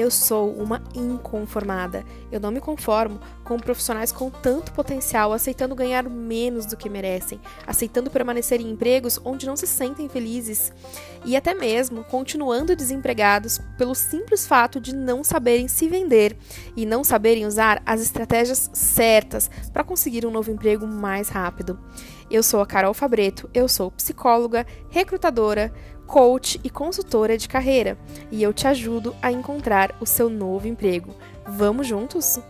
Eu sou uma inconformada. Eu não me conformo com profissionais com tanto potencial aceitando ganhar menos do que merecem, aceitando permanecer em empregos onde não se sentem felizes e até mesmo continuando desempregados pelo simples fato de não saberem se vender e não saberem usar as estratégias certas para conseguir um novo emprego mais rápido. Eu sou a Carol Fabreto, eu sou psicóloga, recrutadora, coach e consultora de carreira, e eu te ajudo a encontrar o seu novo emprego. Vamos juntos?